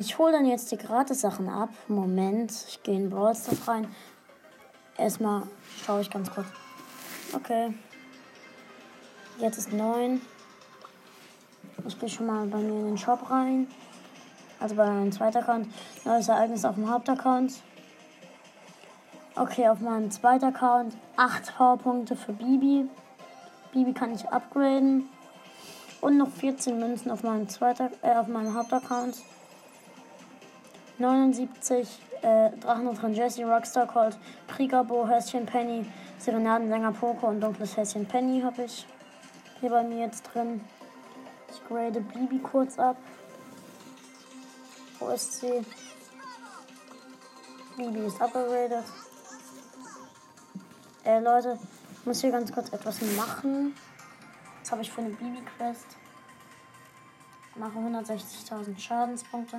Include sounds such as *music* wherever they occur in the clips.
Ich hole dann jetzt die Gratis-Sachen ab. Moment, ich gehe in Brawl Stars rein. Erstmal schaue ich ganz kurz. Okay. Jetzt ist 9. Ich gehe schon mal bei mir in den Shop rein. Also bei meinem zweiten Account. Neues Ereignis auf dem Hauptaccount. Okay, auf meinem zweiten Account 8 Powerpunkte für Bibi. Bibi kann ich upgraden. Und noch 14 Münzen auf meinem, zweiten, äh, auf meinem Hauptaccount. 79 äh, Drachenutran Jesse, Rockstar Colt, Prigabo, Häschen Penny, Serenadensänger Poco und dunkles Häschen Penny habe ich hier bei mir jetzt drin. Ich grade Bibi kurz ab. Wo ist sie? Bibi ist abgegradet. Äh, Leute, ich muss hier ganz kurz etwas machen. Was habe ich für eine Bibi-Quest? Mache 160.000 Schadenspunkte.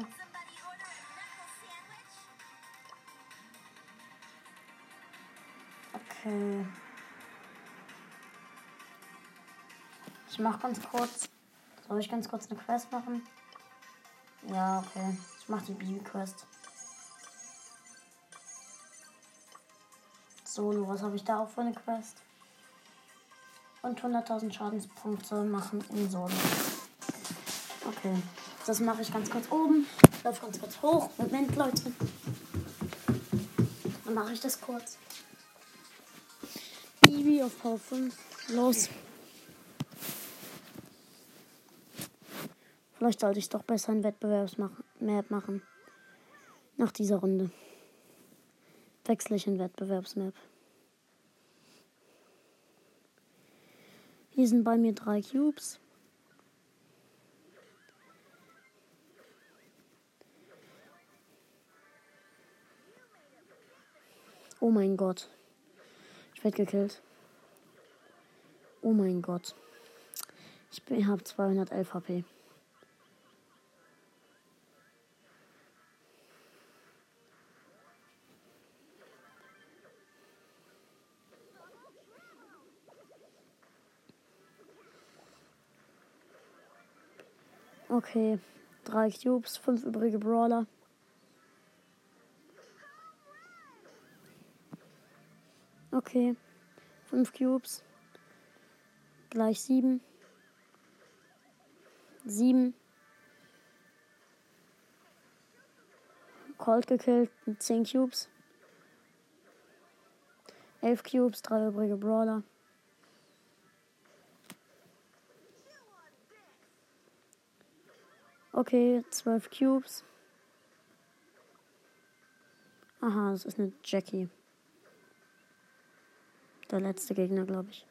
Okay. Ich mache ganz kurz. Soll ich ganz kurz eine Quest machen? Ja, okay. Ich mache die Bibi-Quest. Solo, was habe ich da auch für eine Quest? Und 100.000 Schadenspunkte machen in Solo. Okay, das mache ich ganz kurz oben. Ich laufe ganz kurz hoch. Moment, Leute. Dann mache ich das kurz. Bibi auf Power 5. Los. Vielleicht sollte ich doch besser ein Wettbewerbsmap machen. Nach dieser Runde. Wechsle ich in Wettbewerbsmap. Hier sind bei mir drei Cubes. Oh mein Gott. Ich werde gekillt. Oh mein Gott. Ich habe 211 HP. Okay, drei Cubes, fünf übrige Brawler. Okay. Fünf Cubes. Gleich sieben. Sieben. Colt gekillt mit zehn Cubes. Elf Cubes, drei übrige Brawler. Okay, zwölf Cubes. Aha, das ist eine Jackie. Der letzte Gegner, glaube ich.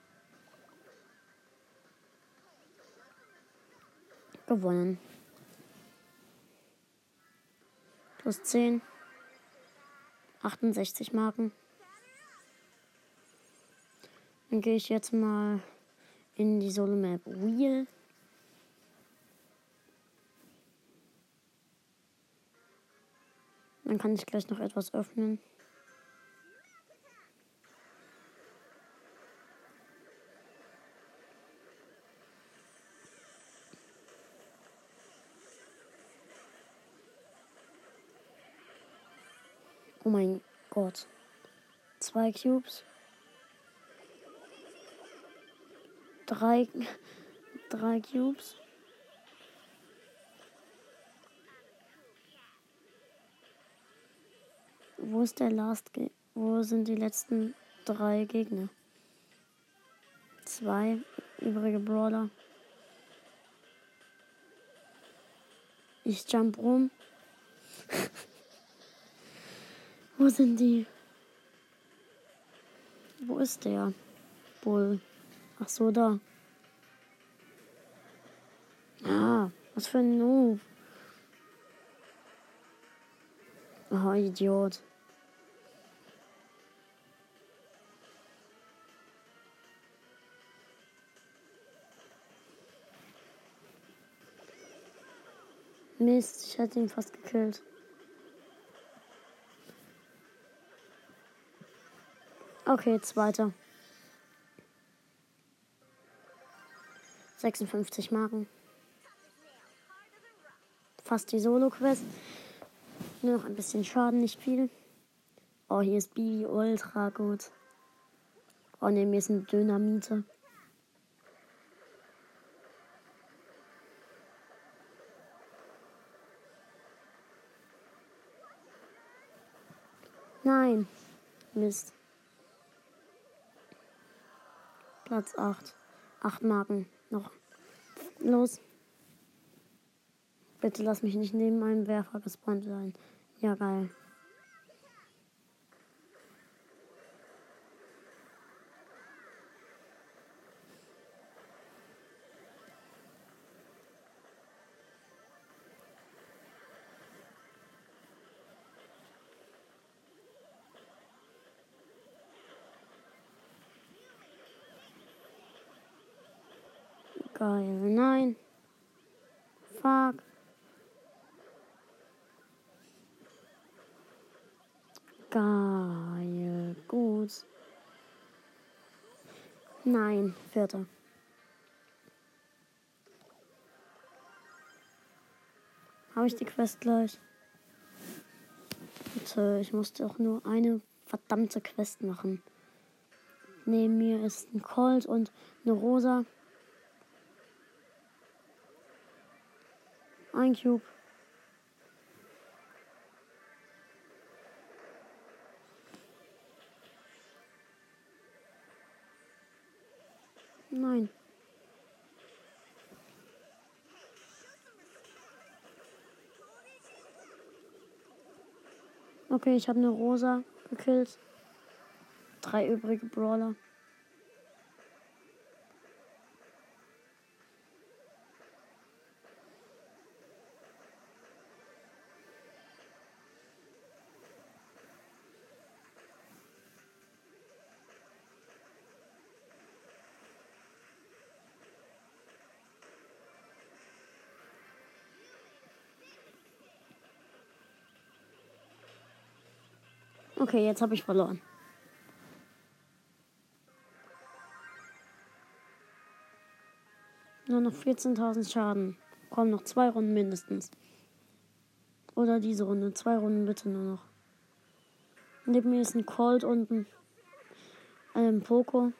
Gewonnen. Plus 10. 68 Marken. Dann gehe ich jetzt mal in die Solo Map Wheel. Dann kann ich gleich noch etwas öffnen. Oh mein Gott. Zwei Cubes. Drei, *laughs* drei Cubes. Wo ist der Last? Ge Wo sind die letzten drei Gegner? Zwei übrige Brawler. Ich jump rum. *laughs* Wo sind die? Wo ist der? Bull. Ach so, da. Ah, was für ein Noob. Oh, Idiot. Mist, ich hätte ihn fast gekillt. Okay, zweiter. 56 Marken. fast die Solo-Quest. Nur noch ein bisschen Schaden, nicht viel. Oh, hier ist Bibi ultra gut. Oh ne, mir ist ein Dynamite. Nein. Mist. Platz 8. 8 Marken noch. Los. Bitte lass mich nicht neben einem Werfer gespawnt sein. Ja, geil. Geil. Nein. Fuck. Geil. Gut. Nein. Vierter. Habe ich die Quest gleich? Bitte, ich musste auch nur eine verdammte Quest machen. Neben mir ist ein Colt und eine Rosa. Ein Cube. Nein. Okay, ich habe eine Rosa gekillt. Drei übrige Brawler. Okay, jetzt habe ich verloren. Nur noch 14.000 Schaden. Kommen noch zwei Runden mindestens. Oder diese Runde. Zwei Runden bitte nur noch. Neben mir ist ein Colt und ein, ein Poco.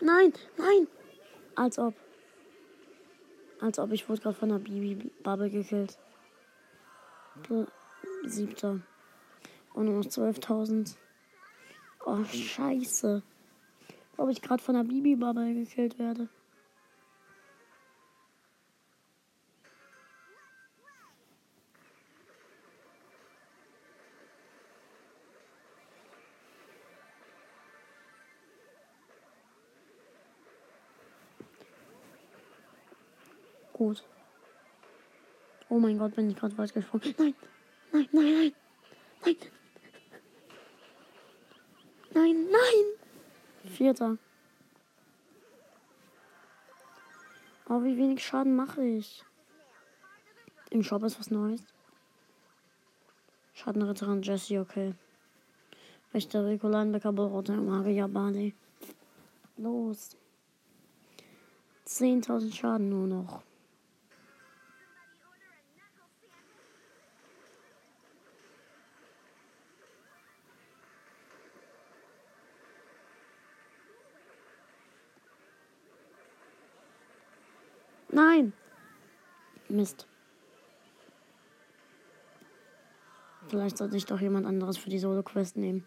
Nein, nein. Als ob. Als ob ich wurde gerade von der Bibi-Bubble gekillt. Siebter. Und nur noch 12.000. Oh, scheiße. Ob ich gerade von der Bibi-Bubble gekillt werde. Gut. Oh mein Gott, bin ich gerade weit gesprungen. Nein, nein, nein, nein. Nein. Nein, nein. Vierter. Oh, wie wenig Schaden mache ich. Im Shop ist was Neues. Schadenritterin Jessie, okay. Wächter Rikolan Bekabelrote Maria Bali. Los. 10.000 Schaden nur noch. Nein. Mist. Vielleicht sollte ich doch jemand anderes für die Solo-Quest nehmen.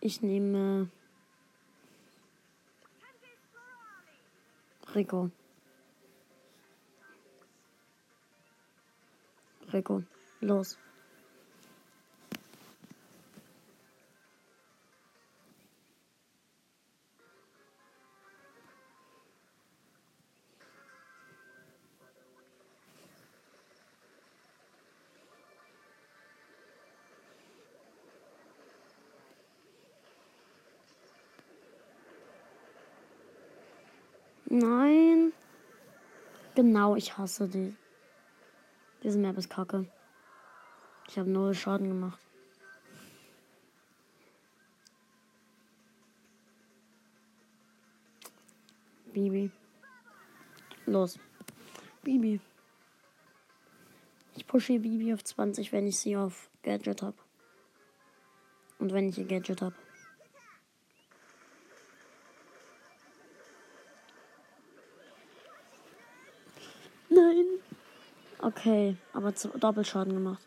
Ich nehme Rico. Rico, los. Nein. Genau, ich hasse die. Diese Map ist kacke. Ich habe null Schaden gemacht. Bibi. Los. Bibi. Ich pushe Bibi auf 20, wenn ich sie auf Gadget habe. Und wenn ich ihr Gadget habe. Nein. Okay, aber Doppelschaden gemacht.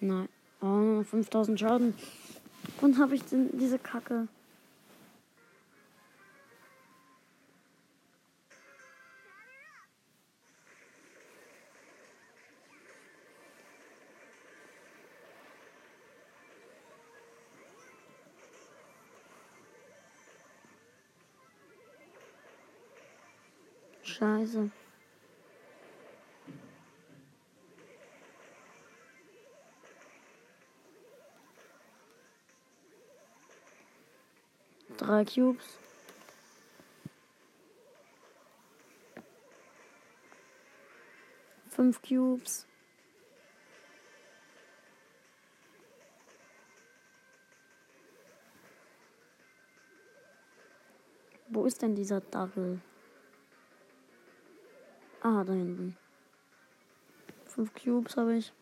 Nein. Oh, 5000 Schaden. Und habe ich denn diese Kacke. Scheiße. Drei Cubes. Fünf Cubes. Wo ist denn dieser Dackel? Ah, da hinten. Fünf Cubes habe ich.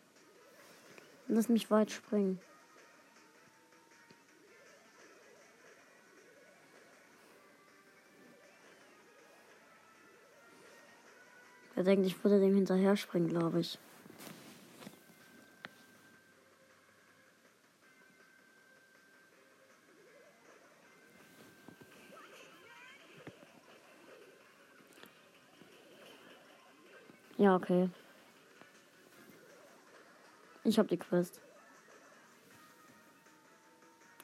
Lass mich weit springen. Er denkt, ich würde dem hinterher springen, glaube ich. Okay. Ich hab die Quest.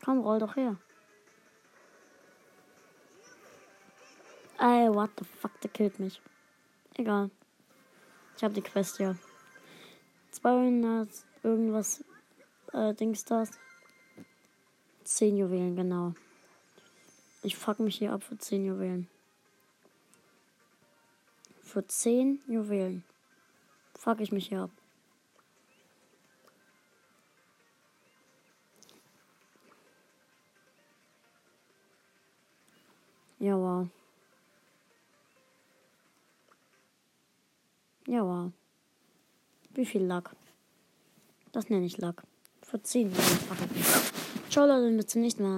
Komm, roll doch her. Ey, what the fuck, der killt mich. Egal. Ich hab die Quest ja. 200 irgendwas äh, Dings das. 10 Juwelen, genau. Ich fuck mich hier ab für 10 Juwelen. Für 10 Juwelen. Fuck ich mich hier ab. Ja, wow. Ja, wow. Wie viel Lack? Das nenne ich Lack. Für 10 Juwelen. Ciao Leute, bis zum nächsten Mal.